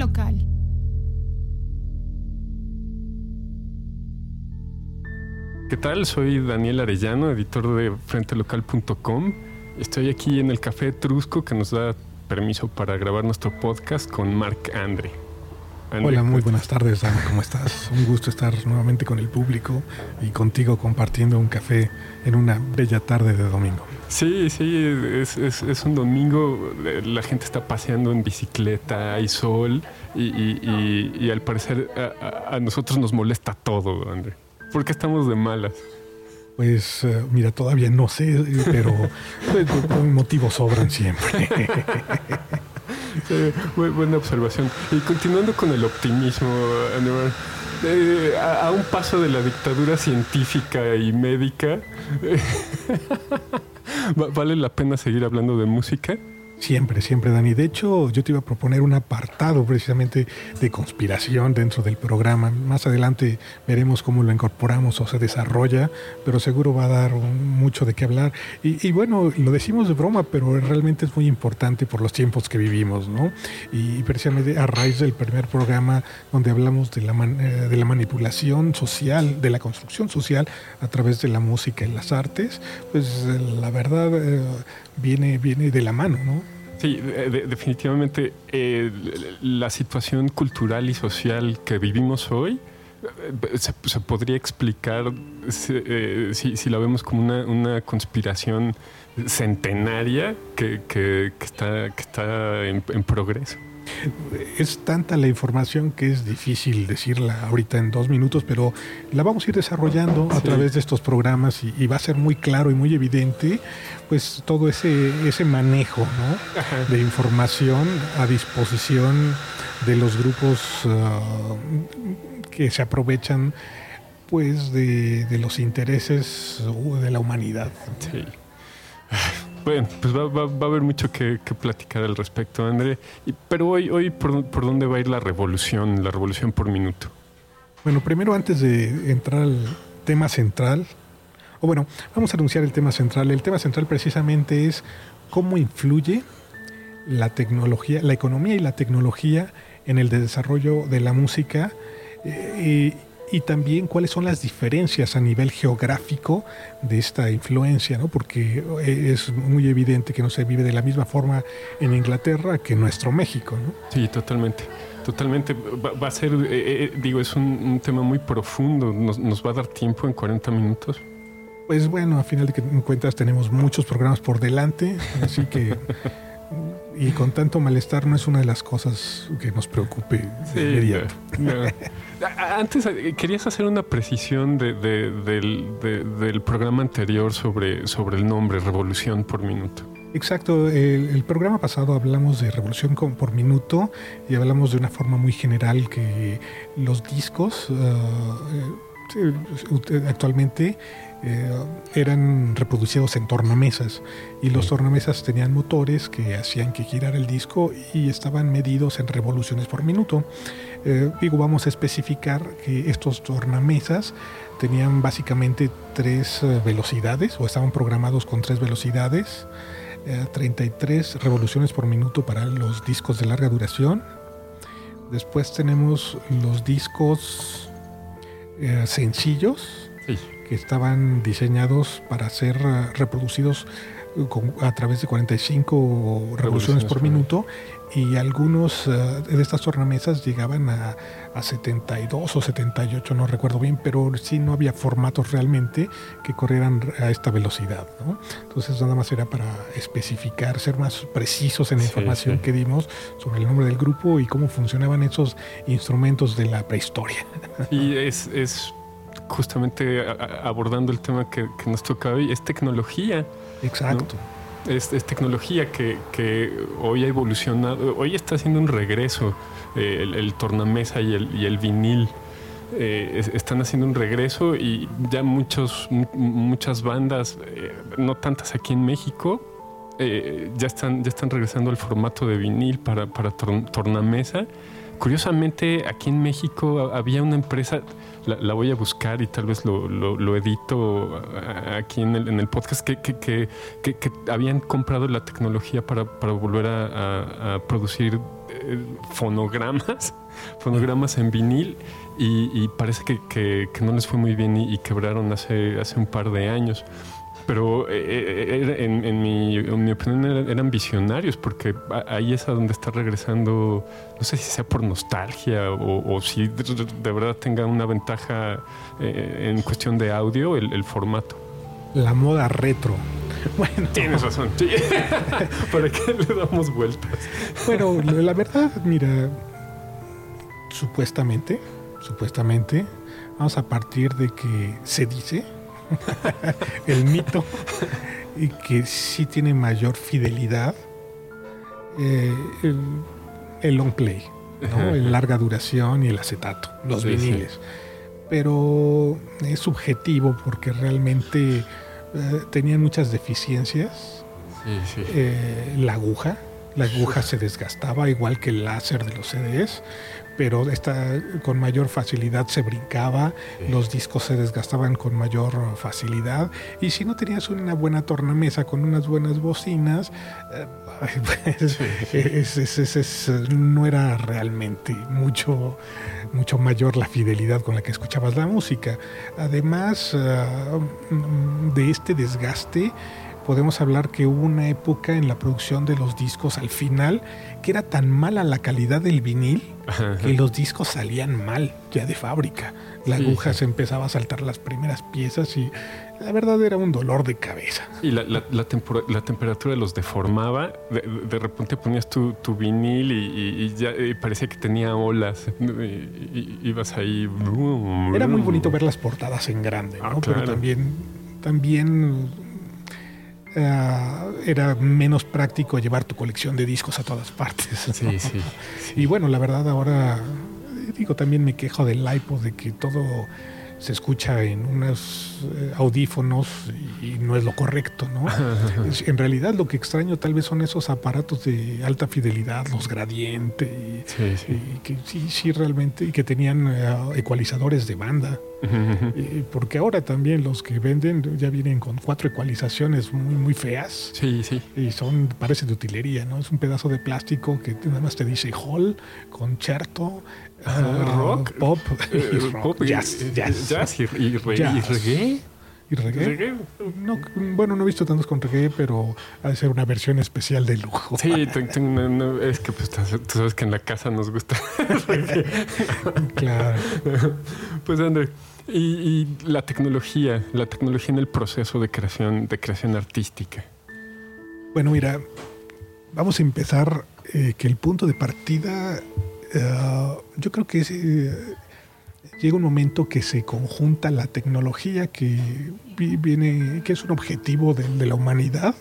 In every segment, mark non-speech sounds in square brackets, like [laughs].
Local. ¿Qué tal? Soy Daniel Arellano, editor de frentelocal.com. Estoy aquí en el Café Etrusco que nos da permiso para grabar nuestro podcast con Marc Andre. Andre, Hola, muy buenas tardes, Dan. ¿Cómo estás? Un gusto estar nuevamente con el público y contigo compartiendo un café en una bella tarde de domingo. Sí, sí, es, es, es un domingo, la gente está paseando en bicicleta, hay sol y, y, y, al parecer a, a, nosotros nos molesta todo, André. ¿Por qué estamos de malas? Pues uh, mira, todavía no sé, pero [laughs] pues, motivos sobran siempre. [laughs] [laughs] buena observación. Y continuando con el optimismo, Aníbal, eh, a, un paso de la dictadura científica y médica, [laughs] ¿vale la pena seguir hablando de música? Siempre, siempre, Dani. De hecho, yo te iba a proponer un apartado precisamente de conspiración dentro del programa. Más adelante veremos cómo lo incorporamos o se desarrolla, pero seguro va a dar mucho de qué hablar. Y, bueno, lo decimos de broma, pero realmente es muy importante por los tiempos que vivimos, ¿no? Y precisamente a raíz del primer programa donde hablamos de la, man, de la manipulación social, de la construcción social a través de la música y las artes, pues la verdad eh, viene, viene de la mano, ¿no? Sí, de, definitivamente eh, la situación cultural y social que vivimos hoy eh, se, se podría explicar si, eh, si, si, la vemos como una, conspiración centenaria que, que, está, que está en progreso es tanta la información que es difícil decirla ahorita en dos minutos, pero la vamos a ir desarrollando a sí. través de estos programas y, y, va a ser muy claro y muy evidente, pues todo ese, ese manejo ¿no? de información a disposición de los grupos uh, que se aprovechan pues de, de, los intereses de la humanidad. Sí. Bueno, pues va, va, va, a haber mucho que, que platicar al respecto, André. Y, pero hoy, hoy ¿por, ¿por, dónde va a ir la revolución, la revolución por minuto? Bueno, primero antes de entrar al tema central, o bueno, vamos a anunciar el tema central. El tema central precisamente es cómo influye la tecnología, la economía y la tecnología en el desarrollo de la música. Eh, y también cuáles son las diferencias a nivel geográfico de esta influencia, ¿no? porque es muy evidente que no se vive de la misma forma en Inglaterra que en nuestro México. ¿no? Sí, totalmente. Totalmente. Va, va a ser, eh, eh, digo, es un, un, tema muy profundo. Nos, nos va a dar tiempo en 40 minutos. Pues bueno, a final de cuentas tenemos muchos programas por delante, así que [laughs] y con tanto malestar no es una de las cosas que nos preocupe sí, inmediato. No. [laughs] Antes querías hacer una precisión de, de, del, de, del, programa anterior sobre, sobre el nombre Revolución por Minuto. Exacto, el, el, programa pasado hablamos de revolución por minuto y hablamos de una forma muy general que los discos uh, actualmente eh, eran reproducidos en tornamesas y los tornamesas tenían motores que hacían que girara el disco y estaban medidos en revoluciones por minuto. Eh, digo, vamos a especificar que estos tornamesas tenían básicamente tres eh, velocidades o estaban programados con tres velocidades, 33 revoluciones por minuto para los discos de larga duración. Después tenemos los discos sencillos. Sí que estaban diseñados para ser uh, reproducidos con, a través de 45 revoluciones por minuto y algunos uh, de estas tornamesas llegaban a, a, 72 o 78, no recuerdo bien, pero sí no había formatos realmente que corrieran a esta velocidad. ¿no? Entonces nada más era para especificar, ser más precisos en la sí, información sí. que dimos sobre el nombre del grupo y cómo funcionaban esos instrumentos de la prehistoria. Y es, es justamente abordando el tema que, que, nos toca hoy, es tecnología. Exacto. ¿no? Es, es, tecnología que, que, hoy ha evolucionado, hoy está haciendo un regreso, eh, el, el, tornamesa y el, y el vinil. Eh, es, están haciendo un regreso y ya muchos, muchas bandas, eh, no tantas aquí en México, eh, ya, están, ya están regresando al formato de vinil para, para tor tornamesa curiosamente, aquí en México había una empresa, la, voy a buscar y tal vez lo, edito aquí en el, podcast, que, habían comprado la tecnología para, volver a, producir eh, fonogramas, [laughs] fonogramas en vinil y, parece que, no les fue muy bien y, quebraron hace un par de años pero eh, eh, en, mi, opinión eran visionarios, porque ahí es a donde está regresando, no sé si sea por nostalgia o, si de, verdad tenga una ventaja eh, en cuestión de audio el, formato. La moda retro. [laughs] Bueno. Tienes razón. [laughs] ¿Para qué le damos vueltas? Bueno, la verdad, mira, supuestamente, supuestamente, vamos a partir de que se dice [laughs] el mito y que sí tiene mayor fidelidad eh, el, long play, el larga duración y el acetato, los viniles. Pero es subjetivo porque realmente eh, tenían muchas deficiencias. Eh, la aguja, la aguja se desgastaba igual que el láser de los CDs pero esta con mayor facilidad se brincaba, los discos se desgastaban con mayor facilidad y si no tenías una buena tornamesa con unas buenas bocinas, [laughs] no era realmente mucho, mucho mayor la fidelidad con la que escuchabas la música. Además ah, de este desgaste, podemos hablar que hubo una época en la producción de los discos al final que era tan mala la calidad del vinil que los discos salían mal ya de fábrica. La aguja se empezaba a saltar las primeras piezas y la verdad era un dolor de cabeza. Y la, la, temperatura los deformaba. De, repente ponías tu, vinil y, ya parecía que tenía olas. Y, ibas ahí. Era muy bonito [laughs] ver las portadas en grande, ¿no? Ah, Pero también, también eh, era menos práctico llevar tu colección de discos a todas partes. Sí, sí, Y bueno, la verdad ahora, digo, también me quejo del iPod de que todo se escucha en unos eh, audífonos y no es lo correcto, ¿no? [laughs] en realidad lo que extraño tal vez son esos aparatos de alta fidelidad, los gradiente, y, que sí, sí realmente, y que tenían eh, ecualizadores de banda. porque ahora también los que venden ya vienen con cuatro ecualizaciones muy, muy feas. Sí, sí. Y son, parece de utilería, ¿no? Es un pedazo de plástico que nada más te dice Hall, concerto, ah, rock, pop, y rock, jazz, jazz, y, reggae. ¿Y reggae? No, bueno, no he visto tantos con reggae, pero ha de ser una versión especial de lujo. Sí, es que pues, tú sabes que en la casa nos gusta. [laughs] claro. Pues André, y, la tecnología, la tecnología en el proceso de creación, de creación artística. Bueno, mira, vamos a empezar eh, que el punto de partida, eh, yo creo que eh, llega un momento que se conjunta la tecnología que viene, que es un objetivo de, la humanidad,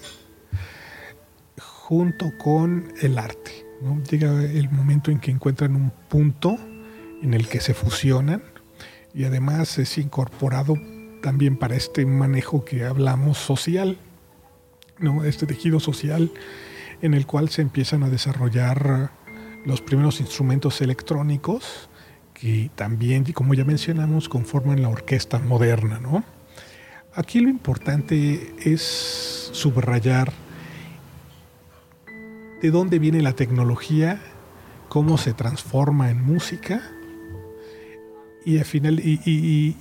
junto con el arte. Llega el momento en que encuentran un punto en el que se fusionan y además es incorporado también para este manejo que hablamos social, ¿no? este tejido social en el cual se empiezan a desarrollar los primeros instrumentos electrónicos que también, como ya mencionamos, conforman la orquesta moderna. ¿no? Aquí lo importante es subrayar de dónde viene la tecnología, cómo se transforma en música y al final y,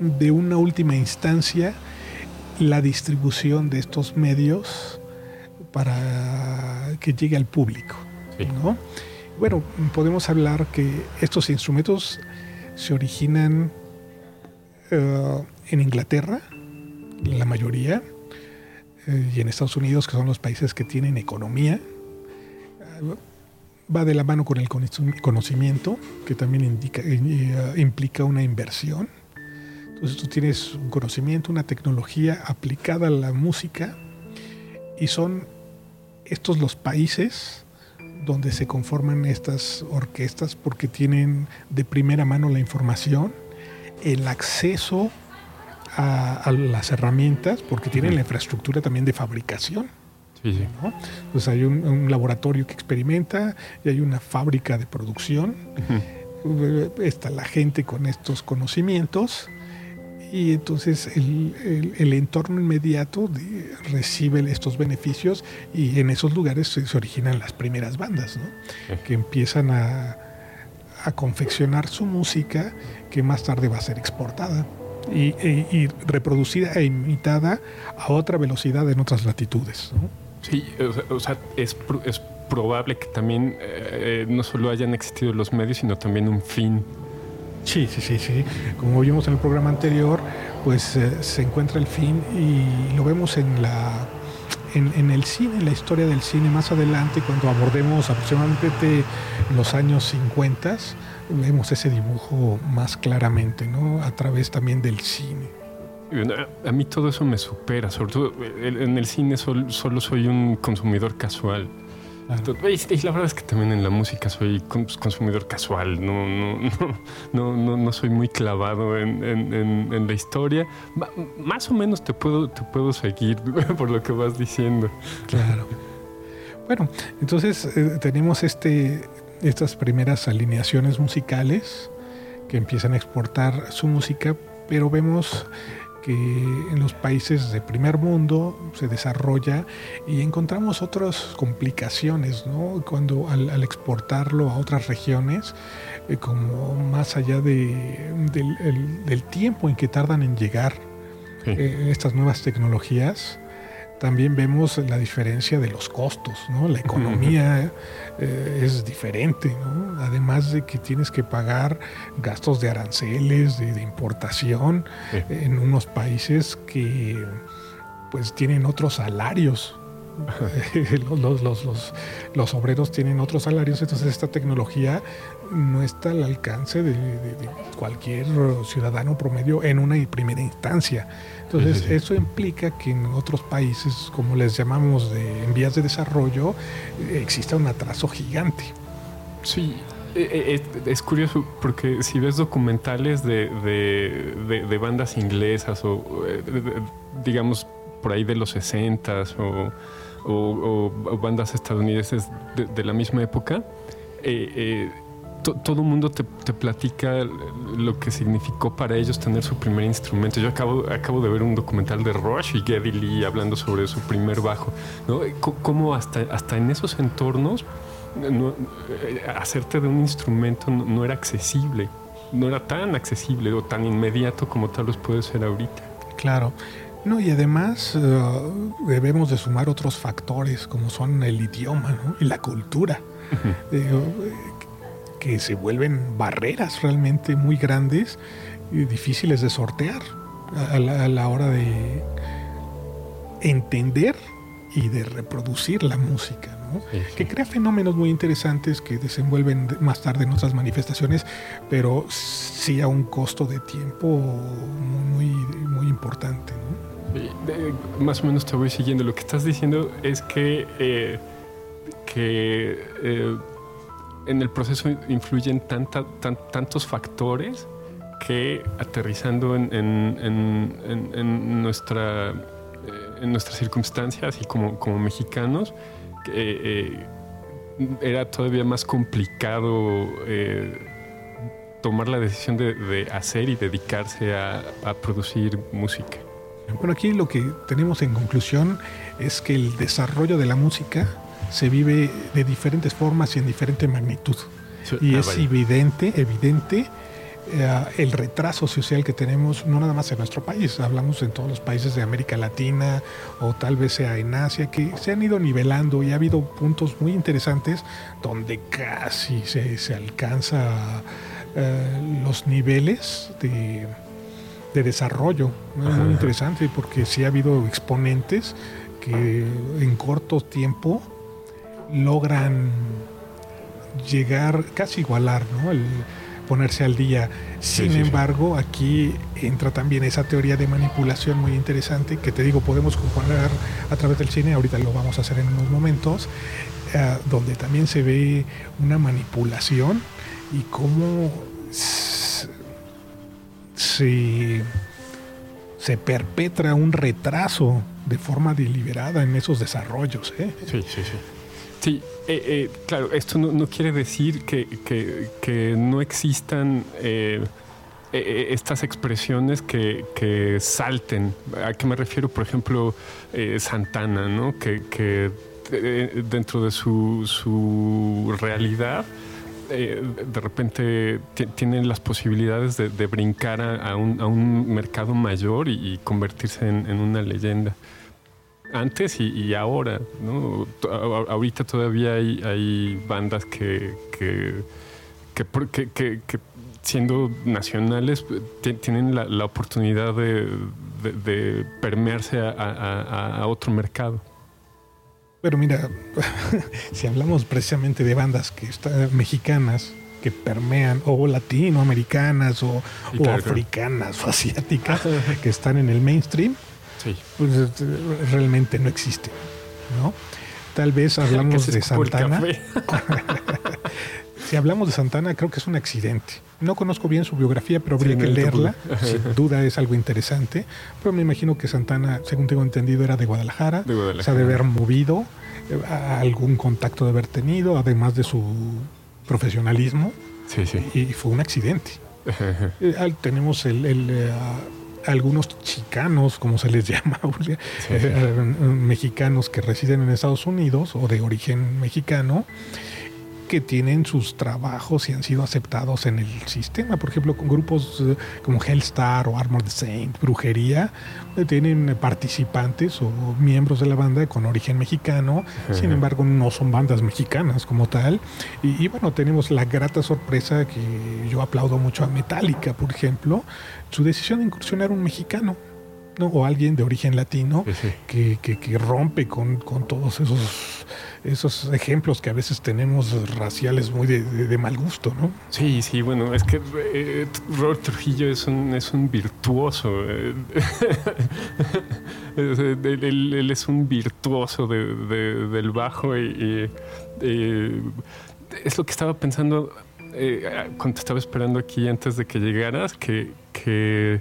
de una última instancia la distribución de estos medios para que llegue al público. Bueno, podemos hablar que estos instrumentos se originan eh, en Inglaterra, la mayoría, eh, y en Estados Unidos, que son los países que tienen economía va de la mano con el conocimiento, que también indica, eh, eh, implica una inversión. Entonces tú tienes un conocimiento, una tecnología aplicada a la música y son estos los países donde se conforman estas orquestas porque tienen de primera mano la información, el acceso a, las herramientas, porque tienen la infraestructura también de fabricación. Sí, Pues hay un, laboratorio que experimenta y hay una fábrica de producción. Está la gente con estos conocimientos y entonces el, entorno inmediato recibe estos beneficios y en esos lugares se, originan las primeras bandas, que empiezan a, confeccionar su música que más tarde va a ser exportada y, e, reproducida e imitada a otra velocidad en otras latitudes. Sí, o sea, es, probable que también eh, no solo hayan existido los medios, sino también un fin Sí, sí, sí, sí. Como vimos en el programa anterior, pues eh, se encuentra el fin y lo vemos en la en, el cine, en la historia del cine más adelante, cuando abordemos aproximadamente los años 50, vemos ese dibujo más claramente, ¿no? A través también del cine. A mí todo eso me supera, sobre todo en el cine solo soy un consumidor casual. Y la verdad es que también en la música soy consumidor casual, no, no, no, no, soy muy clavado en, la historia. más o menos te puedo, te puedo seguir [laughs] por lo que vas diciendo. Claro. Bueno, entonces eh, tenemos este, estas primeras alineaciones musicales que empiezan a exportar su música, pero vemos que en los países de primer mundo se desarrolla y encontramos otras complicaciones, ¿no? Cuando al, exportarlo a otras regiones, eh, como más allá de, del, tiempo en que tardan en llegar eh, estas nuevas tecnologías, también vemos la diferencia de los costos, ¿no? La economía eh, es diferente, ¿no? Además de que tienes que pagar gastos de aranceles, de, importación, en unos países que pues tienen otros salarios. [laughs] los, los, los, los, obreros tienen otros salarios, entonces esta tecnología no está al alcance de, cualquier ciudadano promedio en una primera instancia. Entonces, eso implica que en otros países, como les llamamos de, en vías de desarrollo, exista un atraso gigante. Sí, e, e, es, curioso porque si ves documentales de, bandas inglesas o, eh, digamos, por ahí de los 60 o, o, bandas estadounidenses de, la misma época, eh, eh, todo el mundo te, platica lo que significó para ellos tener su primer instrumento. Yo acabo, acabo de ver un documental de Rush y Geddy Lee hablando sobre su primer bajo. ¿no? Cómo hasta, hasta en esos entornos eh, hacerte de un instrumento no, era accesible. No era tan accesible o tan inmediato como tal vez puede ser ahorita. Claro. No, y además eh, debemos de sumar otros factores como son el idioma y la cultura que se vuelven barreras realmente muy grandes y difíciles de sortear a la, hora de entender y de reproducir la música, que crea fenómenos muy interesantes que desenvuelven más tarde en otras manifestaciones, pero sí a un costo de tiempo muy, muy importante. más o menos te voy siguiendo. Lo que estás diciendo es que, eh, que eh, en el proceso influyen tanta, tantos factores que aterrizando en, en, nuestra, eh, en nuestras circunstancias y como, mexicanos, eh, era todavía más complicado eh, tomar la decisión de, hacer y dedicarse a producir música. Bueno, aquí lo que tenemos en conclusión es que el desarrollo de la música se vive de diferentes formas y en diferente magnitud. y ah, es evidente, evidente eh, el retraso social que tenemos, no nada más en nuestro país, hablamos en todos los países de América Latina o tal vez sea en Asia, que se han ido nivelando y ha habido puntos muy interesantes donde casi se, alcanza eh, los niveles de, desarrollo. Es muy interesante porque sí ha habido exponentes que en corto tiempo logran llegar, casi igualar, ¿no? El ponerse al día. Sin embargo, aquí entra también esa teoría de manipulación muy interesante que te digo, podemos comparar a través del cine, ahorita lo vamos a hacer en unos momentos, eh, donde también se ve una manipulación y cómo se se perpetra un retraso de forma deliberada en esos desarrollos. ¿eh? Sí, sí, sí. Sí, eh, eh, claro, esto no, quiere decir que, que, no existan eh, estas expresiones que, salten. ¿A qué me refiero? Por ejemplo, Santana, ¿no? que, dentro de su, su realidad de repente tienen las posibilidades de, brincar a, un, mercado mayor y, convertirse en, una leyenda antes y, ahora, ¿no? Ahorita todavía hay, bandas que, que, siendo nacionales tienen la, oportunidad de, permearse a, otro mercado. Pero mira, [laughs] si hablamos precisamente de bandas que están mexicanas, que permean, o latinoamericanas, o, africanas, o asiáticas, que están en el mainstream, pues este, realmente no existe, ¿no? Tal vez hablamos de Santana. [laughs] si hablamos de Santana, creo que es un accidente. No conozco bien su biografía, pero habría que leerla. [laughs] Sin duda es algo interesante. Pero me imagino que Santana, según tengo entendido, era de Guadalajara. De Guadalajara. O sea, de haber movido, eh, algún contacto de haber tenido, además de su profesionalismo. Sí, sí. Y fue un accidente. [laughs] Eh, tenemos el, eh, algunos chicanos, como se les [laughs] llama, eh, mexicanos que residen en Estados Unidos o de origen mexicano, que tienen sus trabajos y han sido aceptados en el sistema. Por ejemplo, con grupos eh, como Hellstar o Armored Saint, Brujería, eh, tienen participantes o miembros de la banda con origen mexicano, sin embargo no son bandas mexicanas como tal. Y, bueno, tenemos la grata sorpresa que yo aplaudo mucho a Metallica, por ejemplo, su decisión de incursionar un mexicano. O alguien de origen latino Que, que, rompe con, con todos esos esos ejemplos que a veces tenemos raciales muy de, mal gusto, ¿no? Sí, sí, bueno, es que eh, Robert Trujillo es un, es un virtuoso. Eh. [laughs] él, es un virtuoso del bajo y, es lo que estaba pensando eh, cuando estaba esperando aquí antes de que llegaras, que, que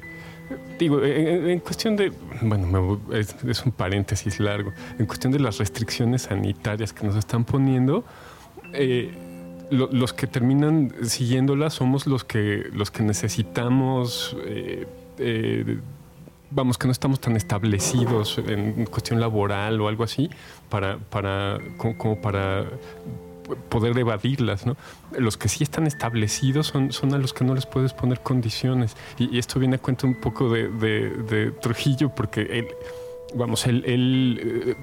Digo, en, cuestión de, bueno, es, un paréntesis largo, en cuestión de las restricciones sanitarias que nos están poniendo, eh, los que terminan siguiéndolas somos los que, los que necesitamos, eh, eh, vamos, que no estamos tan establecidos en cuestión laboral o algo así, para, para, como para poder evadirlas. ¿no? Los que sí están establecidos son, son a los que no les puedes poner condiciones. Y, esto viene a cuenta un poco de, Trujillo, porque él, vamos, él, él eh,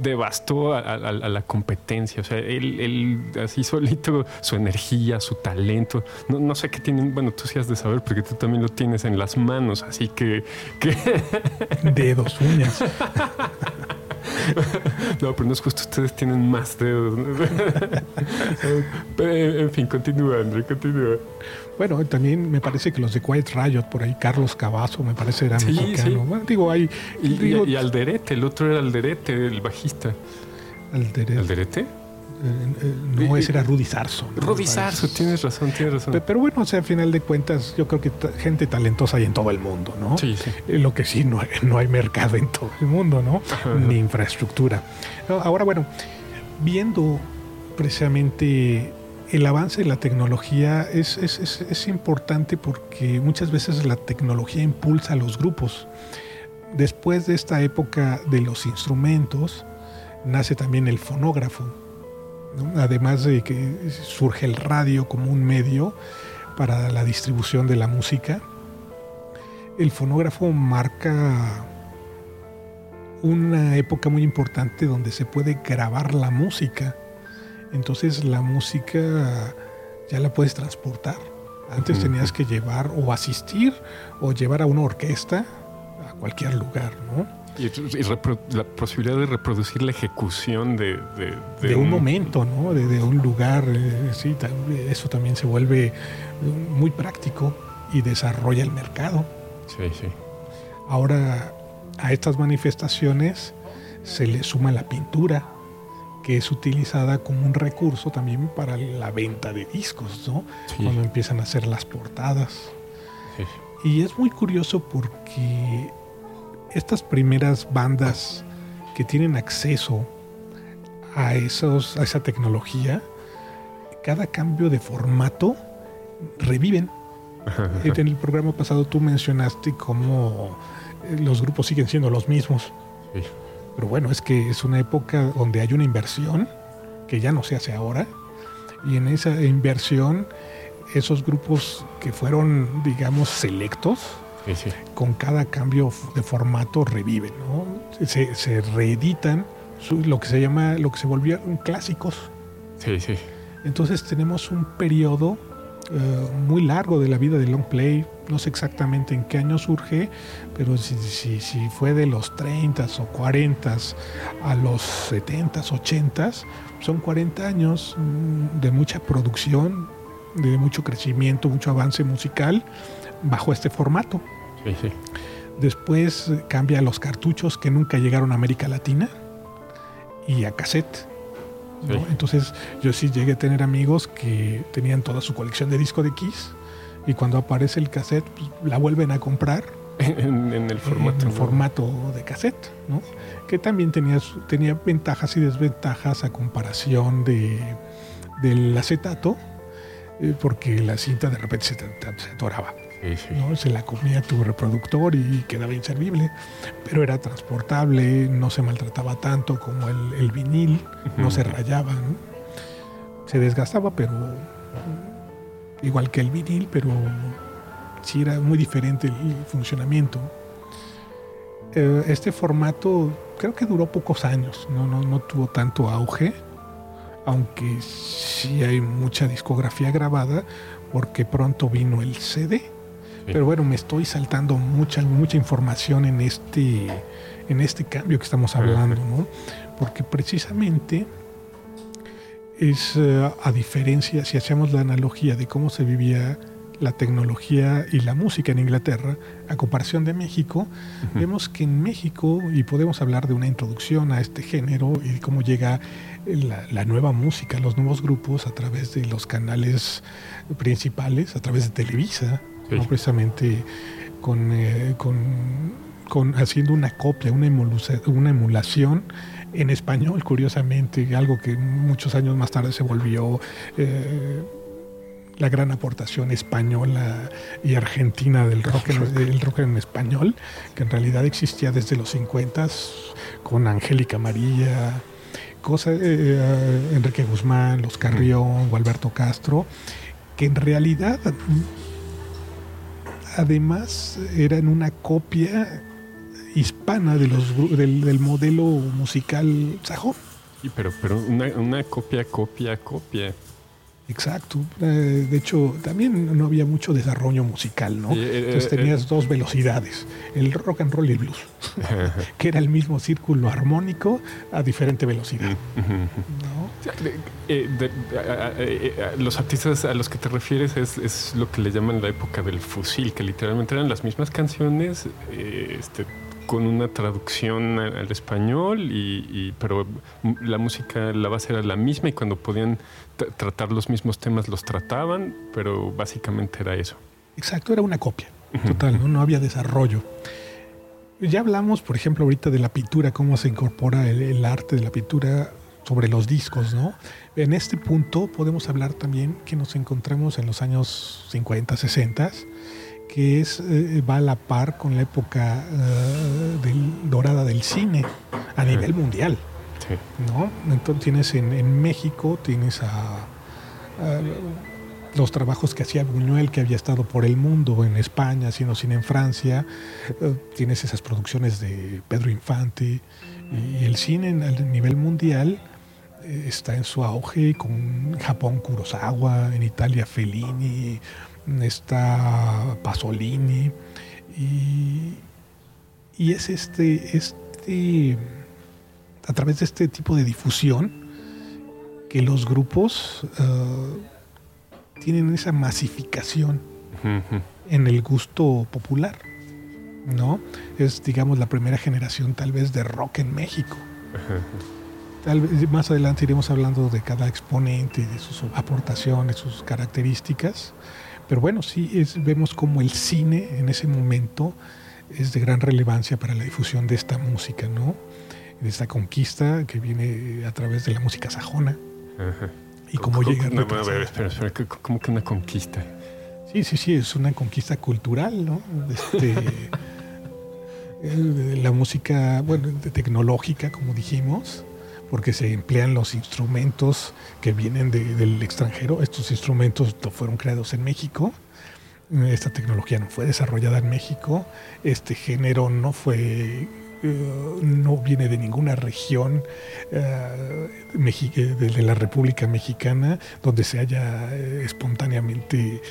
devastó a, la competencia. O sea, él, él, así solito, su energía, su talento. No, no, sé qué tienen. Bueno, tú sí has de saber porque tú también lo tienes en las manos. Así que. que... Dedos, uñas. [laughs] [laughs] no, pero no es justo, ustedes tienen más dedos. [laughs] en fin, continúa, André, continúa. Bueno, también me parece que los de Quiet Riot, por ahí Carlos Cavazo, me parece era mexicano. digo, hay, y, Alderete, el otro era Alderete, el bajista. Alderete. ¿Alderete? Eh, no, ese era Rudy Sarso. Rudy Sarso, tienes razón, tienes razón. Pero, bueno, o sea, al final de cuentas, yo creo que gente talentosa hay en todo el mundo, ¿no? Sí, sí. Eh, lo que sí, no, no hay mercado en todo el mundo, ¿no? Ni infraestructura. Ahora, bueno, viendo precisamente el avance de la tecnología es, es, es, es, importante porque muchas veces la tecnología impulsa a los grupos. Después de esta época de los instrumentos, nace también el fonógrafo además de que surge el radio como un medio para la distribución de la música, el fonógrafo marca una época muy importante donde se puede grabar la música. Entonces la música ya la puedes transportar. Antes tenías que llevar o asistir o llevar a una orquesta a cualquier lugar, ¿no? Y, la posibilidad de reproducir la ejecución de, de, un, momento, ¿no? De, un lugar, eh, sí, eso también se vuelve muy práctico y desarrolla el mercado. Sí, sí. Ahora, a estas manifestaciones se le suma la pintura, que es utilizada como un recurso también para la venta de discos, ¿no? Cuando empiezan a hacer las portadas. Y es muy curioso porque estas primeras bandas que tienen acceso a, esos, a esa tecnología, cada cambio de formato reviven. En el programa pasado tú mencionaste cómo eh, los grupos siguen siendo los mismos. Pero bueno, es que es una época donde hay una inversión que ya no se hace ahora. Y en esa inversión, esos grupos que fueron, digamos, selectos, con cada cambio de formato reviven, ¿no? Se, se reeditan lo que se llama, lo que se volvieron clásicos. Sí, sí. Entonces tenemos un periodo eh, muy largo de la vida de Long Play. No sé exactamente en qué año surge, pero si, si, fue de los 30 o 40 a los 70 80 son 40 años mm, de mucha producción, de mucho crecimiento, mucho avance musical bajo este formato. Sí. Después cambia a los cartuchos que nunca llegaron a América Latina y a cassette. Entonces yo sí llegué a tener amigos que tenían toda su colección de disco de Kiss y cuando aparece el cassette pues, la vuelven a comprar [laughs] en, el formato, en formato de cassette, ¿no? que también tenía, tenía ventajas y desventajas a comparación de, del acetato, eh, porque la cinta de repente se, se atoraba. ¿No? Se la comía tu reproductor y quedaba inservible, pero era transportable, no se maltrataba tanto como el, vinil, no se rayaba, se desgastaba, pero igual que el vinil, pero sí era muy diferente el funcionamiento. Eh, este formato creo que duró pocos años, no, no, no tuvo tanto auge, aunque sí hay mucha discografía grabada, porque pronto vino el CD pero bueno, me estoy saltando mucha, mucha información en este, en este cambio que estamos hablando, ¿no? Porque precisamente es eh, a diferencia, si hacemos la analogía de cómo se vivía la tecnología y la música en Inglaterra, a comparación de México, vemos que en México, y podemos hablar de una introducción a este género y cómo llega la, la, nueva música, los nuevos grupos a través de los canales principales, a través de Televisa, precisamente con, eh, con, con, haciendo una copia, una, una emulación en español, curiosamente, algo que muchos años más tarde se volvió eh, la gran aportación española y argentina del rock, en, del rock en español, que en realidad existía desde los 50 con Angélica María, cosa, eh, Enrique Guzmán, Los Carrión, Alberto Castro, que en realidad además eran una copia hispana de los, del, modelo musical sajón. Sí, pero, pero una, una copia, copia, copia. Exacto. Eh, de hecho, también no había mucho desarrollo musical, ¿no? Eh, Entonces eh, tenías dos velocidades, el rock and roll y el blues, [laughs] que era el mismo círculo armónico a diferente velocidad. los artistas a los que te refieres es, es, lo que le llaman la época del fusil, que literalmente eran las mismas canciones, este, con una traducción al español, y, pero la música, la base era la misma y cuando podían tratar los mismos temas los trataban, pero básicamente era eso. Exacto, era una copia, total, ¿no? no había desarrollo. Ya hablamos, por ejemplo, ahorita de la pintura, cómo se incorpora el, arte de la pintura sobre los discos, ¿no? En este punto podemos hablar también que nos encontramos en los años 50, 60 que es, eh, va a la par con la época eh, dorada del cine a nivel mundial. ¿no? Entonces tienes en, México, tienes a, los trabajos que hacía Buñuel, que había estado por el mundo, en España, haciendo cine en Francia, eh, tienes esas producciones de Pedro Infante, y, el cine a nivel mundial está en su auge con Japón Kurosawa, en Italia Fellini, está Pasolini, y, y es este, este, a través de este tipo de difusión, que los grupos eh, tienen esa masificación en el gusto popular, ¿no? Es, digamos, la primera generación tal vez de rock en México. Tal vez más adelante iremos hablando de cada exponente, de sus aportaciones, sus características, Pero bueno, sí es, vemos como el cine en ese momento es de gran relevancia para la difusión de esta música, ¿no? De esta conquista que viene a través de la música sajona. Y cómo llega a ver, espera, espera, ¿cómo que una conquista? Sí, sí, sí, es una conquista cultural, ¿no? Este, [laughs] la música, bueno, tecnológica, como dijimos, porque se emplean los instrumentos que vienen del extranjero. Estos instrumentos fueron creados en México. Esta tecnología no fue desarrollada en México. Este género no fue eh, no viene de ninguna región eh, de la República Mexicana donde se haya eh, espontáneamente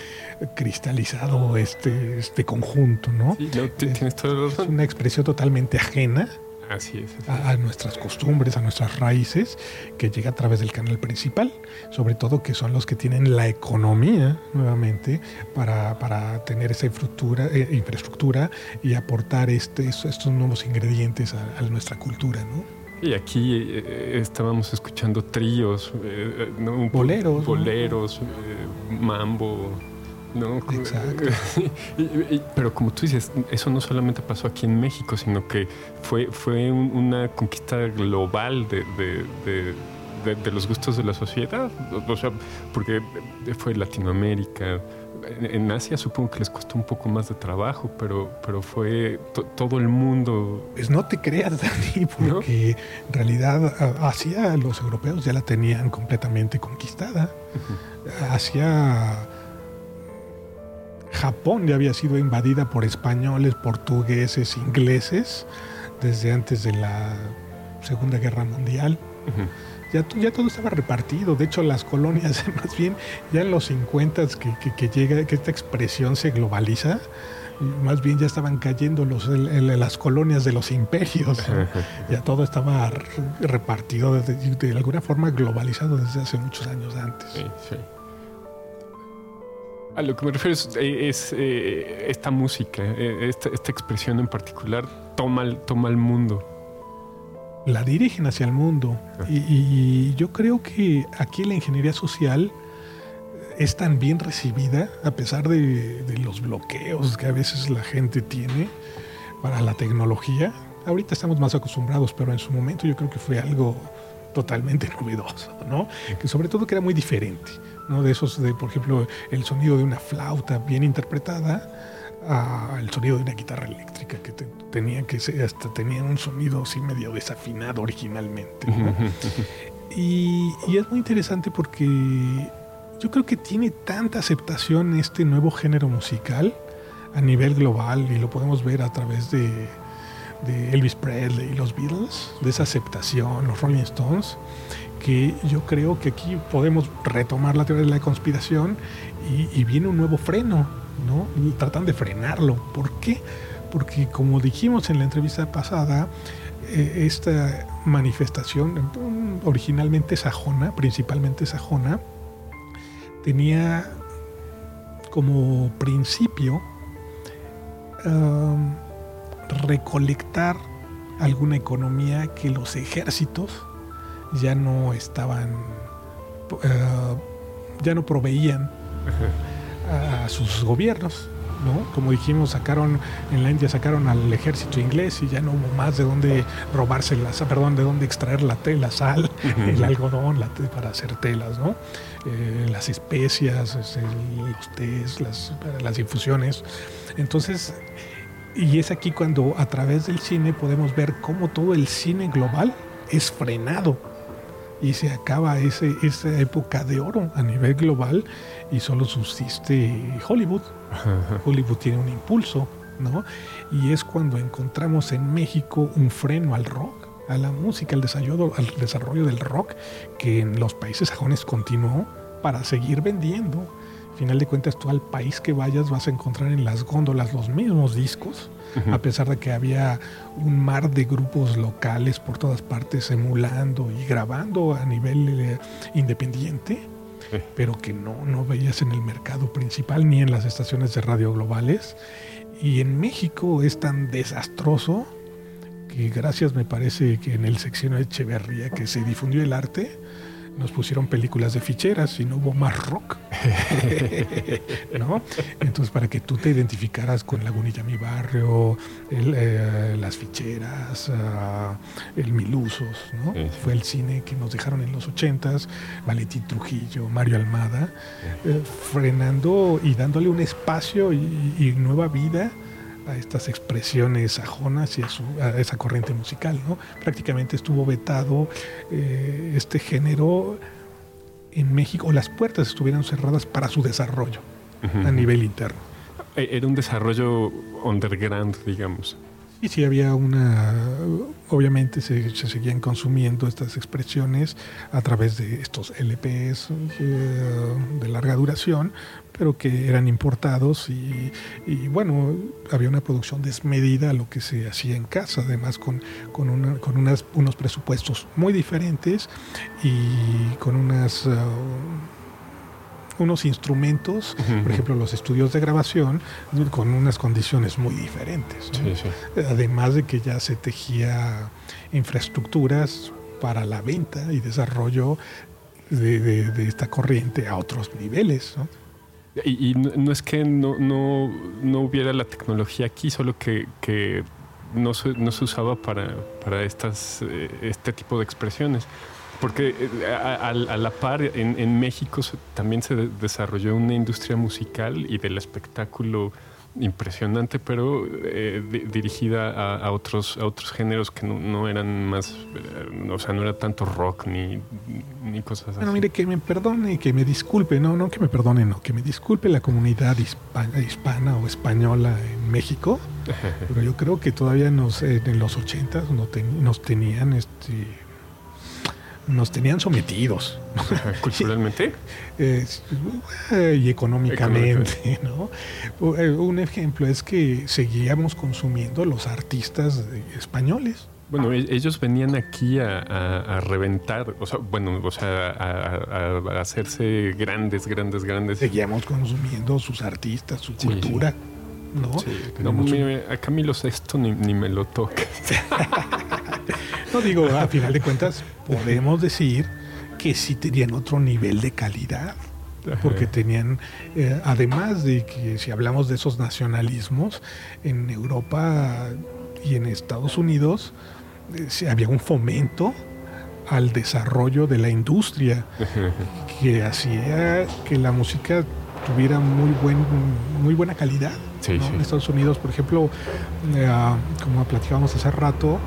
cristalizado este, este conjunto, ¿no? es una expresión totalmente ajena Así es. A, nuestras costumbres, a nuestras raíces, que llega a través del canal principal, sobre todo que son los que tienen la economía, nuevamente, para, para tener esa infraestructura, eh, infraestructura y aportar este, estos nuevos ingredientes a, nuestra cultura, ¿no? Y aquí eh, estábamos escuchando tríos, eh, boleros, boleros mambo, ¿no? Exacto. [laughs] pero como tú dices, eso no solamente pasó aquí en México, sino que fue, fue una conquista global de, de, los gustos de la sociedad. O sea, porque fue Latinoamérica. En, Asia supongo que les costó un poco más de trabajo, pero, pero fue todo el mundo. Pues no te creas, [laughs] Dani, porque en realidad Asia, los europeos ya la tenían completamente conquistada. Asia Japón ya había sido invadida por españoles, portugueses, ingleses desde antes de la Segunda Guerra Mundial. ya, ya, todo estaba repartido. De hecho, las colonias, [laughs] más bien, ya en los 50 que, que, llega, que esta expresión se globaliza, más bien ya estaban cayendo los, las colonias de los imperios. Ya todo estaba repartido, de, de, alguna forma globalizado desde hace muchos años antes. Sí, sí. A lo que me refiero es, eh, eh, esta música, eh, esta, expresión en particular, toma, toma el mundo. La dirigen hacia el mundo. Ah. Y, yo creo que aquí la ingeniería social es tan bien recibida, a pesar de, de los bloqueos que a veces la gente tiene para la tecnología. Ahorita estamos más acostumbrados, pero en su momento yo creo que fue algo totalmente [laughs] novedoso, ¿no? Que sobre todo que era muy diferente. ¿No? De esos, de, por ejemplo, el sonido de una flauta bien interpretada al sonido de una guitarra eléctrica que tenía que ser, hasta tenía un sonido así medio desafinado originalmente. y, es muy interesante porque yo creo que tiene tanta aceptación este nuevo género musical a nivel global y lo podemos ver a través de, de Elvis Presley y los Beatles, de esa aceptación, los Rolling Stones, que yo creo que aquí podemos retomar la teoría de la conspiración y, viene un nuevo freno, ¿no? tratan de frenarlo. ¿Por qué? Porque como dijimos en la entrevista pasada, eh, esta manifestación, originalmente sajona, principalmente sajona, tenía como principio recolectar alguna economía que los ejércitos ya no estaban, eh, ya no proveían a, sus gobiernos. ¿no? Como dijimos, sacaron en la India sacaron al ejército inglés y ya no hubo más de dónde robarse las, perdón, de dónde extraer la tela, sal, el algodón, la para hacer telas, ¿no? Eh, las especias, los tés, las, las infusiones. Entonces, y es aquí cuando a través del cine podemos ver cómo todo el cine global es frenado y se acaba ese, esa época de oro a nivel global y solo subsiste Hollywood. Hollywood tiene un impulso, ¿no? Y es cuando encontramos en México un freno al rock, a la música, al desarrollo, al desarrollo del rock, que en los países sajones continuó para seguir vendiendo. Al final de cuentas, tú al país que vayas vas a encontrar en las góndolas los mismos discos, a pesar de que había un mar de grupos locales por todas partes emulando y grabando a nivel eh, independiente, pero que no, no veías en el mercado principal ni en las estaciones de radio globales. Y en México es tan desastroso que gracias me parece que en el sección Echeverría que se difundió el arte, nos pusieron películas de ficheras y no hubo más rock. [laughs] ¿No? Entonces, para que tú te identificaras con Lagunilla Mi Barrio, eh, las ficheras, uh, el Milusos, ¿no? Fue el cine que nos dejaron en los ochentas, Valentín Trujillo, Mario Almada, eh, frenando y dándole un espacio y nueva vida a estas expresiones sajonas y a, esa corriente musical. ¿no? Prácticamente estuvo vetado eh, este género en México, o las puertas estuvieron cerradas para su desarrollo a nivel interno. E, era un desarrollo underground, digamos. Y sí había una, obviamente se, seguían consumiendo estas expresiones a través de estos LPs eh, de larga duración, pero que eran importados y, bueno, había una producción desmedida a lo que se hacía en casa, además con, con, unos presupuestos muy diferentes y con unas... Uh, unos instrumentos, por ejemplo los estudios de grabación, con unas condiciones muy diferentes. Además de que ya se tejía infraestructuras para la venta y desarrollo de, esta corriente a otros niveles. Y, no, es que no, no, hubiera la tecnología aquí, solo que, que no, se, no se usaba para, para estas, eh, este tipo de expresiones. Porque eh, a, la par, en, México también se desarrolló una industria musical y del espectáculo impresionante, pero eh, dirigida a, otros a otros géneros que no, eran más, eh, o sea, no era tanto rock ni, ni cosas así. Bueno, mire, que me perdone, que me disculpe, no, no que me perdone, no, que me disculpe la comunidad hispana, hispana o española en México, [laughs] pero yo creo que todavía nos, en los ochentas nos tenían este nos tenían sometidos. [laughs] ¿Culturalmente? [laughs] y económicamente, ¿no? Eh, un ejemplo es que seguíamos consumiendo los artistas españoles. Bueno, e-, ellos venían aquí a, reventar, o sea, bueno, o sea, a, hacerse grandes, grandes, grandes. Seguíamos consumiendo sus artistas, su cultura. ¿no? Sí, a Camilo Sexto ni, ni me lo toca. [laughs] no digo, a final de cuentas, podemos decir que sí tenían otro nivel de calidad. Porque tenían, eh, además de que si hablamos de esos nacionalismos, en Europa y en Estados Unidos eh, había un fomento al desarrollo de la industria que hacía que la música tuviera muy, buen, muy buena calidad. En Estados Unidos, por ejemplo, eh, como platicábamos hace rato,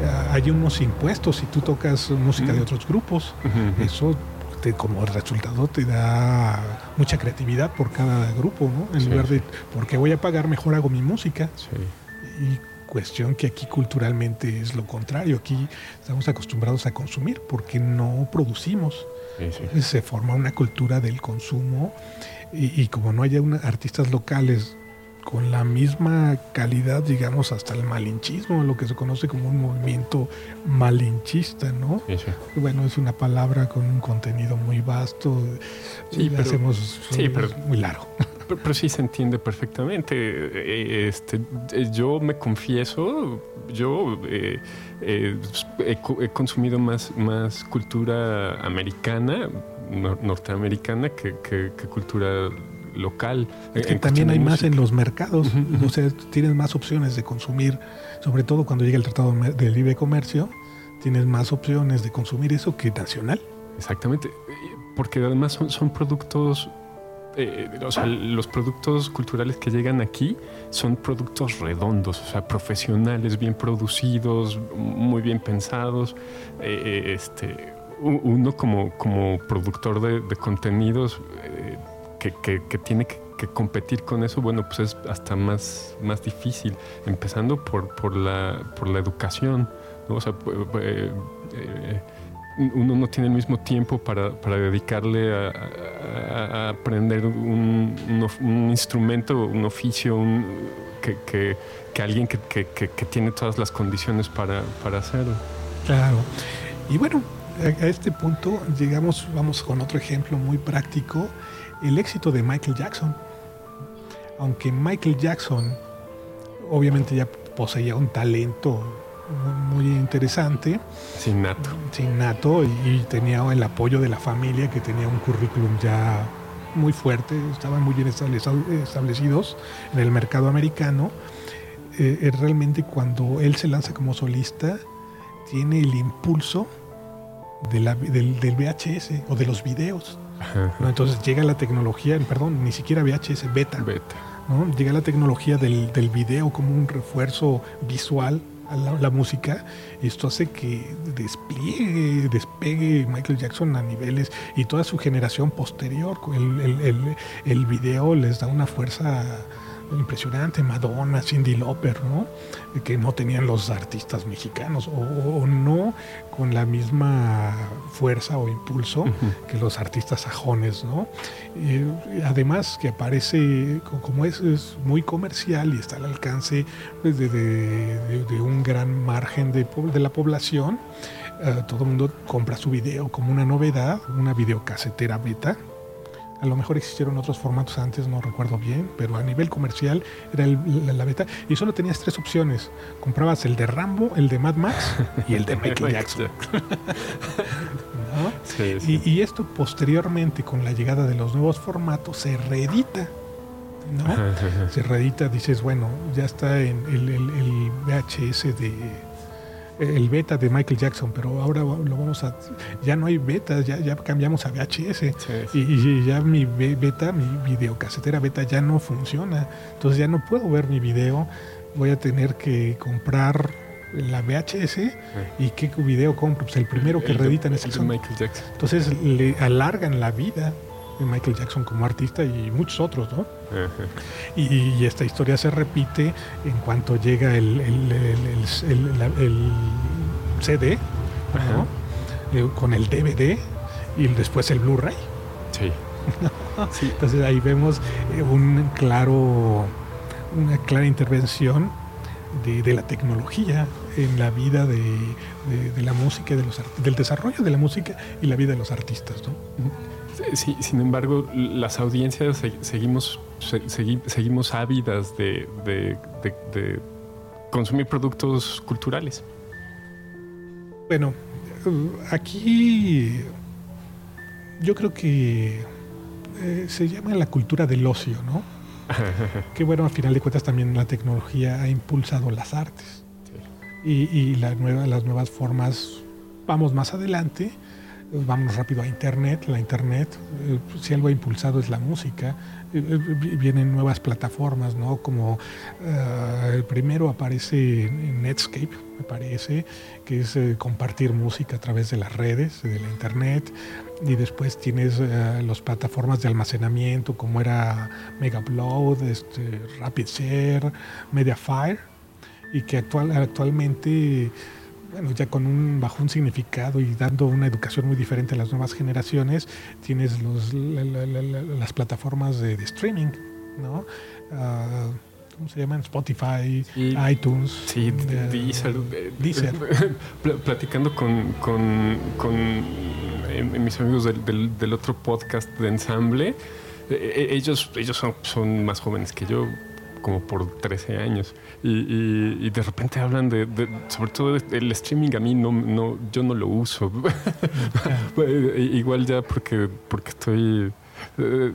eh, hay unos impuestos si tú tocas música de otros grupos. Eso como resultado te da mucha creatividad por cada grupo, ¿no? En lugar de, porque voy a pagar, mejor hago mi música. Y cuestión que aquí culturalmente es lo contrario. Aquí estamos acostumbrados a consumir porque no producimos. Se forma una cultura del consumo y, como no hay artistas locales con la misma calidad, digamos, hasta el malinchismo, lo que se conoce como un movimiento malinchista, ¿no? Bueno, es una palabra con un contenido muy vasto, sí, pero, hacemos sí, pero, muy largo. [laughs] Pero, sí se entiende perfectamente. Eh, este, eh, yo me confieso, yo eh, he, consumido más, más cultura americana, norteamericana, que, que cultura local. que también hay más en los mercados, o sea, tienes más opciones de consumir, sobre todo cuando llega el Tratado de Libre Comercio, tienes más opciones de consumir eso que nacional. Exactamente, porque además son, son productos eh, o sea, los productos culturales que llegan aquí son productos redondos, o sea, profesionales, bien producidos, muy bien pensados. Eh, eh, este, uno como, como productor de, de contenidos que, tiene que, competir con eso, bueno, pues es hasta más, más difícil, empezando por, por, la, por la educación. O sea, eh, eh, uno no tiene el mismo tiempo para, para dedicarle a, aprender un, un, instrumento, un oficio, que, que, que, alguien que, tiene todas las condiciones para, para hacerlo. Claro. Y bueno, a este punto llegamos, vamos con otro ejemplo muy práctico el éxito de Michael Jackson. Aunque Michael Jackson obviamente ya poseía un talento muy, interesante. Sin nato. Sin nato y, tenía el apoyo de la familia que tenía un currículum ya muy fuerte, estaban muy bien establecidos en el mercado americano. Eh, realmente cuando él se lanza como solista, tiene el impulso del, del, VHS o de los videos. Entonces llega la tecnología, perdón, ni siquiera VHS, beta. beta. Llega la tecnología del, del, video como un refuerzo visual a la, música. Esto hace que despliegue, despegue Michael Jackson a niveles y toda su generación posterior. El, el, el video les da una fuerza impresionante, Madonna, Cindy Lauper, ¿no? Que no tenían los artistas mexicanos o, no con la misma fuerza o impulso que los artistas sajones, ¿no? además que aparece, como es, es, muy comercial y está al alcance pues, de, un gran margen de, la población, eh, todo el mundo compra su video como una novedad, una videocasetera beta, a lo mejor existieron otros formatos antes, no recuerdo bien, pero a nivel comercial era la, beta. Y solo tenías tres opciones. Comprabas el de Rambo, el de Mad Max y el de Michael Jackson. [laughs] Y, esto posteriormente, con la llegada de los nuevos formatos, se reedita. ¿no? se reedita, dices, bueno, ya está en el VHS de el beta de Michael Jackson, pero ahora lo vamos a. Ya no hay beta, ya, ya cambiamos a VHS. Y, ya mi beta, mi videocasetera beta ya no funciona. Entonces ya no puedo ver mi video. Voy a tener que comprar la VHS y qué video compro. Pues el primero que reeditan es el Michael Jackson. Entonces le alargan la vida Michael Jackson como artista y muchos otros, ¿no? y, esta historia se repite en cuanto llega el, CD, eh, con el DVD y después el Blu-ray. [laughs] Sí. Entonces ahí vemos eh, un claro, una clara intervención de, la tecnología en la vida de, la música, de los, del desarrollo de la música y la vida de los artistas. ¿no? Sí, sin embargo, las audiencias seguimos, seguimos ávidas de, consumir productos culturales. Bueno, aquí yo creo que eh, se llama la cultura del ocio, ¿no? [laughs] que bueno, al final de cuentas también la tecnología ha impulsado las artes. Y, las nuevas formas, vamos más adelante, vamos rápido a Internet. La Internet, eh, si algo ha impulsado es la música. Eh, eh, vienen nuevas plataformas, ¿no? Como el primero aparece Netscape, me parece, que es compartir música a través de las redes, de la Internet. Y después tienes las plataformas de almacenamiento, como era Megaupload, este, RapidShare, Mediafire, y que actual, actualmente bueno, ya con un bajo un significado y dando una educación muy diferente a las nuevas generaciones, tienes los, las plataformas de, streaming, ¿no? Ah, ¿Cómo se llaman? Spotify, iTunes. Sí, Deezer. [laughs] Platicando con, con, con eh, mis amigos del, del, otro podcast de ensamble, eh, eh, ellos, ellos son, son más jóvenes que yo, como por 13 años. Y, de repente hablan de, sobre todo el streaming a mí no, no yo no lo uso. [laughs] Igual ya porque, porque estoy... Eh,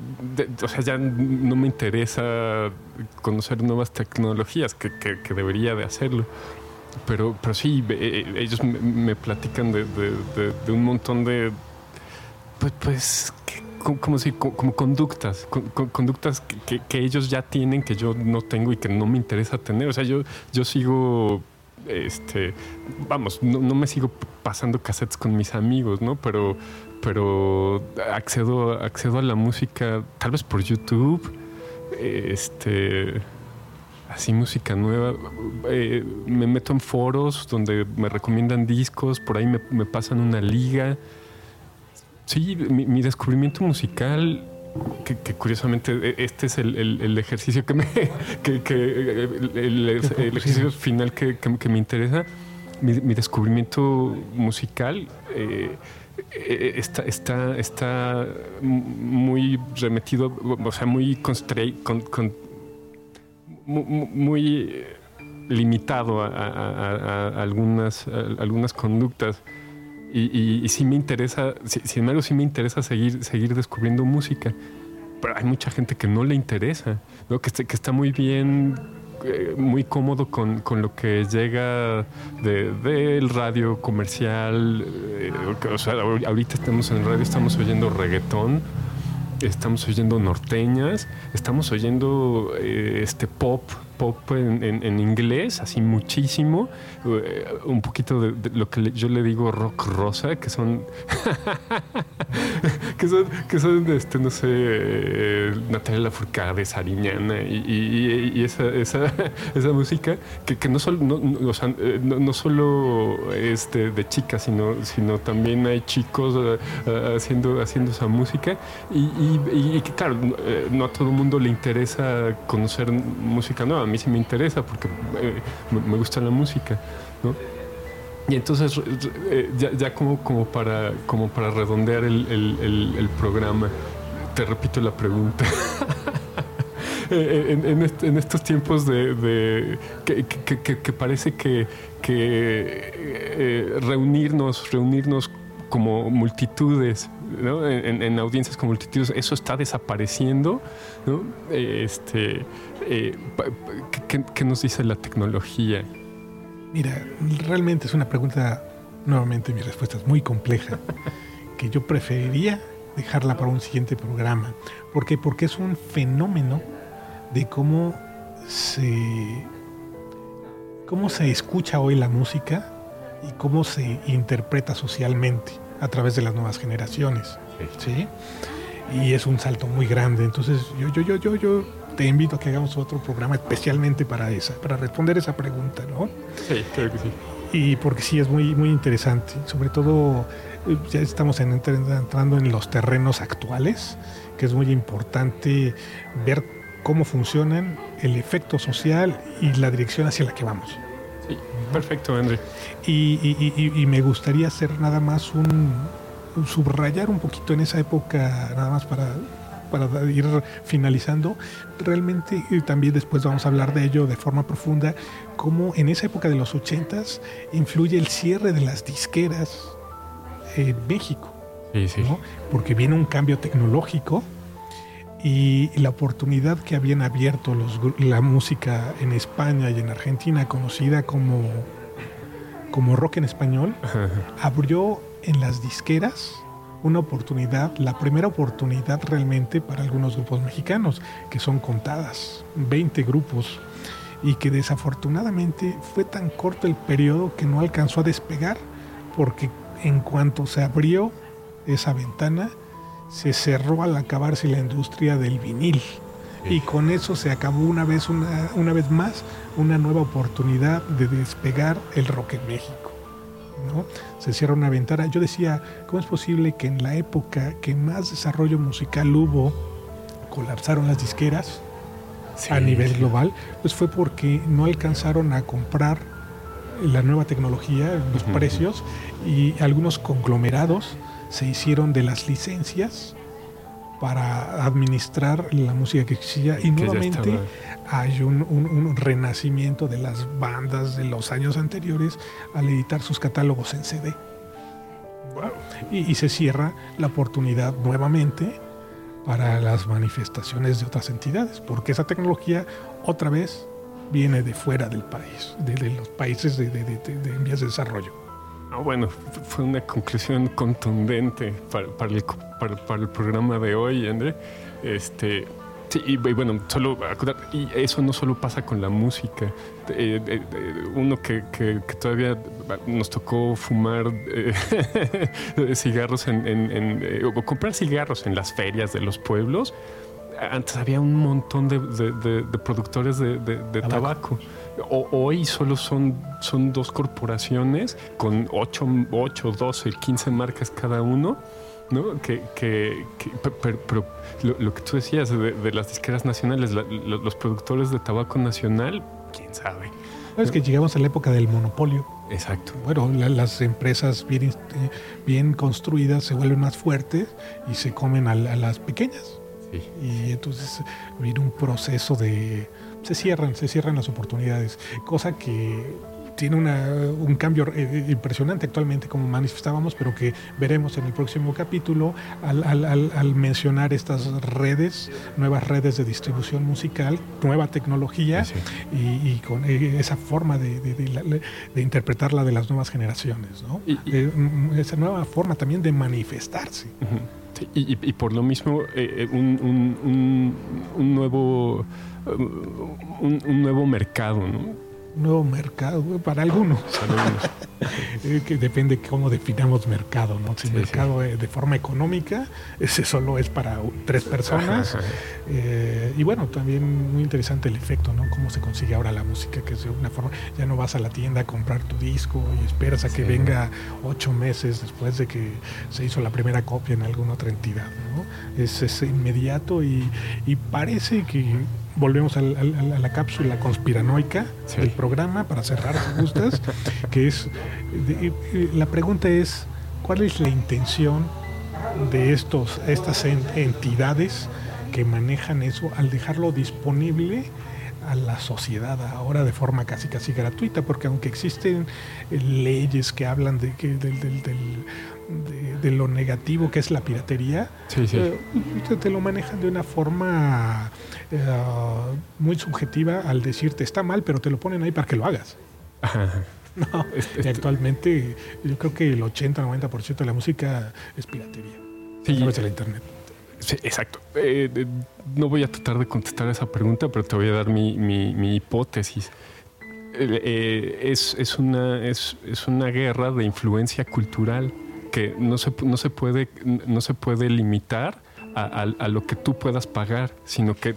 o sea, ya no me interesa conocer nuevas tecnologías, que, que, debería de hacerlo. Pero, pero sí, eh, ellos me, platican de, de, un montón de... Pues, pues como, si, como conductas, conductas que, ellos ya tienen, que yo no tengo y que no me interesa tener. O sea, yo, yo sigo, este, vamos, no, me sigo pasando cassettes con mis amigos, ¿no? Pero, pero accedo, accedo a la música tal vez por YouTube, este, así música nueva. Eh, me meto en foros donde me recomiendan discos, por ahí me, me pasan una liga. Sí, mi, descubrimiento musical, que, curiosamente e, este es el, ejercicio que me. [laughs] el, ejercicio final que, me interesa. Mi, descubrimiento musical. Eh, eh, está, está, está muy remetido, o sea, muy con, muy limitado a, algunas, algunas conductas. Y, sí me interesa, sin embargo, sí me interesa seguir, seguir descubriendo música. Pero hay mucha gente que no le interesa, ¿no? que, está muy bien eh, muy cómodo con, con, lo que llega del de, radio comercial. Eh, o sea, ahorita estamos en radio, estamos oyendo reggaetón, estamos oyendo norteñas, estamos oyendo eh, este pop pop en, inglés, así muchísimo. Eh, un poquito de, lo que yo le digo rock rosa, que son. [laughs] que son, que son este, no sé, eh, Natalia Lafourcade, Sariñana y, y, esa, esa, [laughs] esa, música que, que no, solo, no, eh, no, solo es de, chicas, sino, sino también hay chicos haciendo, haciendo esa música. Y, que, claro, no a todo el mundo le interesa conocer música nueva mí sí me interesa porque eh, me gusta la música, ¿no? Y entonces, eh, ya, como, como, para, como para redondear el, programa, te repito la pregunta. [laughs] en, estos tiempos de, que, parece que, eh, reunirnos, reunirnos como multitudes, en, audiencias con multitudes, eso está desapareciendo. ¿no? Este, eh, ¿qué, nos dice la tecnología? Mira, realmente es una pregunta, nuevamente mi respuesta es muy compleja, [laughs] que yo preferiría dejarla para un siguiente programa. ¿Por qué? Porque es un fenómeno de cómo se, cómo se escucha hoy la música y cómo se interpreta socialmente a través de las nuevas generaciones. ¿sí? Y es un salto muy grande. Entonces yo, yo, yo, yo, yo te invito a que hagamos otro programa especialmente para esa, para responder esa pregunta, ¿no? Sí, creo que sí. Y porque sí es muy, muy interesante, sobre todo eh, ya estamos entrando en los terrenos actuales, que es muy importante ver cómo funcionan, el efecto social y la dirección hacia la que vamos. Sí, perfecto, André. Y, y, me gustaría hacer nada más un, subrayar un poquito en esa época, nada más para para ir finalizando, realmente también después vamos a hablar de ello de forma profunda, cómo en esa época de los ochentas influye el cierre de las disqueras en México. Porque viene un cambio tecnológico y la oportunidad que habían abierto los, la música en España y en Argentina, conocida como, como rock en español, abrió en las disqueras una oportunidad, la primera oportunidad realmente para algunos grupos mexicanos, que son contadas, 20 grupos, y que desafortunadamente fue tan corto el periodo que no alcanzó a despegar, porque en cuanto se abrió esa ventana, se cerró al acabarse la industria del vinil. Y con eso se acabó una vez, una, una vez más una nueva oportunidad de despegar el rock en México. Se cierra una ventana. Yo decía, ¿cómo es posible que en la época que más desarrollo musical hubo, colapsaron las disqueras a nivel global? Pues fue porque no alcanzaron a comprar la nueva tecnología, los precios, y algunos conglomerados se hicieron de las licencias para administrar la música que existía y nuevamente hay un, renacimiento de las bandas de los años anteriores al editar sus catálogos en CD. Y, se cierra la oportunidad nuevamente para las manifestaciones de otras entidades, porque esa tecnología otra vez viene de fuera del país, de, los países de, de, de vías de desarrollo. Ah, bueno, fue una conclusión contundente para, el, para, el, programa de hoy, André. Este, y, bueno, solo y eso no solo pasa con la música. Eh, eh, eh, uno que, que, todavía nos tocó fumar [laughs] cigarros en, o comprar cigarros en las ferias de los pueblos. Antes había un montón de, de productores de, tabaco hoy solo son, son dos corporaciones con 8, 8, 12, 15 marcas cada uno. ¿no? Que, que, pero, lo, que tú decías de, las disqueras nacionales, los productores de tabaco nacional, quién sabe. Es que llegamos a la época del monopolio. Exacto. Bueno, las empresas bien, este, bien construidas se vuelven más fuertes y se comen a, las pequeñas. Sí. Y entonces viene un proceso de se cierran, se cierran las oportunidades, cosa que tiene un cambio eh, impresionante actualmente, como manifestábamos, pero que veremos en el próximo capítulo al, mencionar estas redes, nuevas redes de distribución musical, nueva tecnología Y, con eh, esa forma de, de, interpretarla de las nuevas generaciones, ¿no? Eh, mm, esa nueva forma también de manifestarse. Y, por lo mismo, un, un, nuevo, un, nuevo mercado, ¿no? Nuevo mercado para algunos. [laughs] que depende cómo definamos mercado, ¿no? Si mercado de forma económica, [laughs] ese solo es para tres personas. Eh, y bueno, también muy interesante el efecto, ¿no? Cómo se consigue ahora la música, que es de una forma, ya no vas a la tienda a comprar tu disco y esperas a que venga ocho meses después de que se hizo la primera copia en alguna otra entidad, ¿no? Es, es inmediato y, y parece que volvemos a la, cápsula conspiranoica del programa para cerrar, si gustas, [laughs] que es, la pregunta es, ¿cuál es la intención de estos, estas entidades que manejan eso al dejarlo disponible a la sociedad ahora de forma casi casi gratuita, porque aunque existen leyes que hablan de que del, de, lo negativo que es la piratería, eh, te lo manejan de una forma eh, muy subjetiva al decirte está mal, pero te lo ponen ahí para que lo hagas. [laughs] No, este, actualmente yo creo que el 80-90% de la música es piratería sí, a través de la internet. Sí, exacto. Eh, no voy a tratar de contestar esa pregunta, pero te voy a dar mi, mi, hipótesis. es, es, una, es, es una guerra de influencia cultural que no se, no se, puede, no se puede limitar a, lo que tú puedas pagar, sino que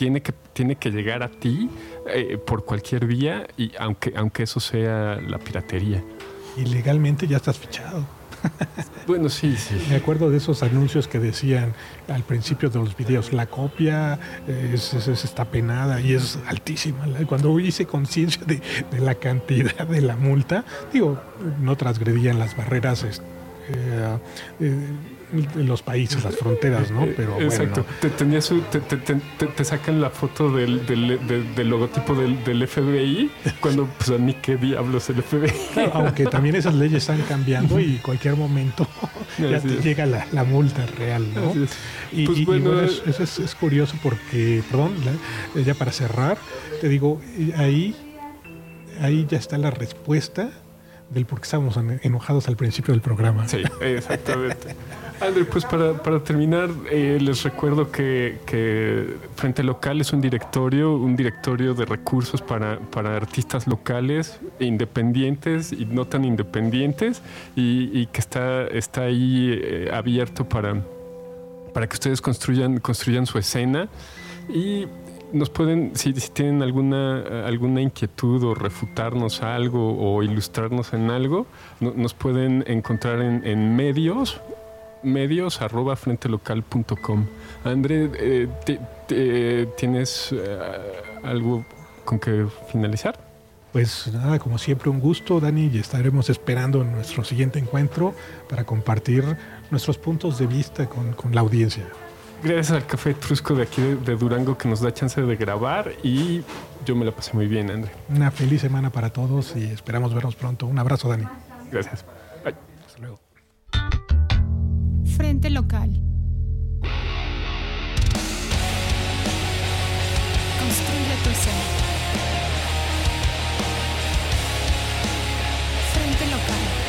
tiene que, tiene que llegar a ti eh, por cualquier vía, y aunque, aunque eso sea la piratería. Y legalmente ya estás fichado. [laughs] Bueno, sí, sí. Me acuerdo de esos anuncios que decían al principio de los videos, la copia es, está penada y es altísima. Cuando hice conciencia de, de, la cantidad de la multa, digo, no transgredían las barreras. Eh, eh, los países, las fronteras, ¿no? Pero Exacto. Te, te, sacan la foto del, del, logotipo del, FBI cuando, pues a mí qué diablos el FBI. aunque también esas leyes están cambiando y cualquier momento ya te llega la, multa real, ¿no? Y, pues bueno, eso es, curioso porque, perdón, ya para cerrar, te digo, ahí, ahí ya está la respuesta del por qué estábamos enojados al principio del programa. Sí, exactamente. [laughs] André, pues para, terminar, eh, les recuerdo que, Frente Local es un directorio, un directorio de recursos para, artistas locales, independientes y no tan independientes, y, que está, está ahí eh, abierto para, para que ustedes construyan, construyan su escena. Y nos pueden, si, tienen alguna, alguna inquietud o refutarnos algo o ilustrarnos en algo, nos pueden encontrar en, en medios medios arroba frentelocal.com. André, eh, ¿tienes eh, algo con que finalizar? Pues nada, como siempre un gusto, Dani, y estaremos esperando nuestro siguiente encuentro para compartir nuestros puntos de vista con, la audiencia. Gracias al Café Trusco de aquí de, Durango que nos da chance de grabar y yo me la pasé muy bien, André. Una feliz semana para todos y esperamos vernos pronto. Un abrazo, Dani. Gracias. Frente Local. Construye tu ser. Frente Local.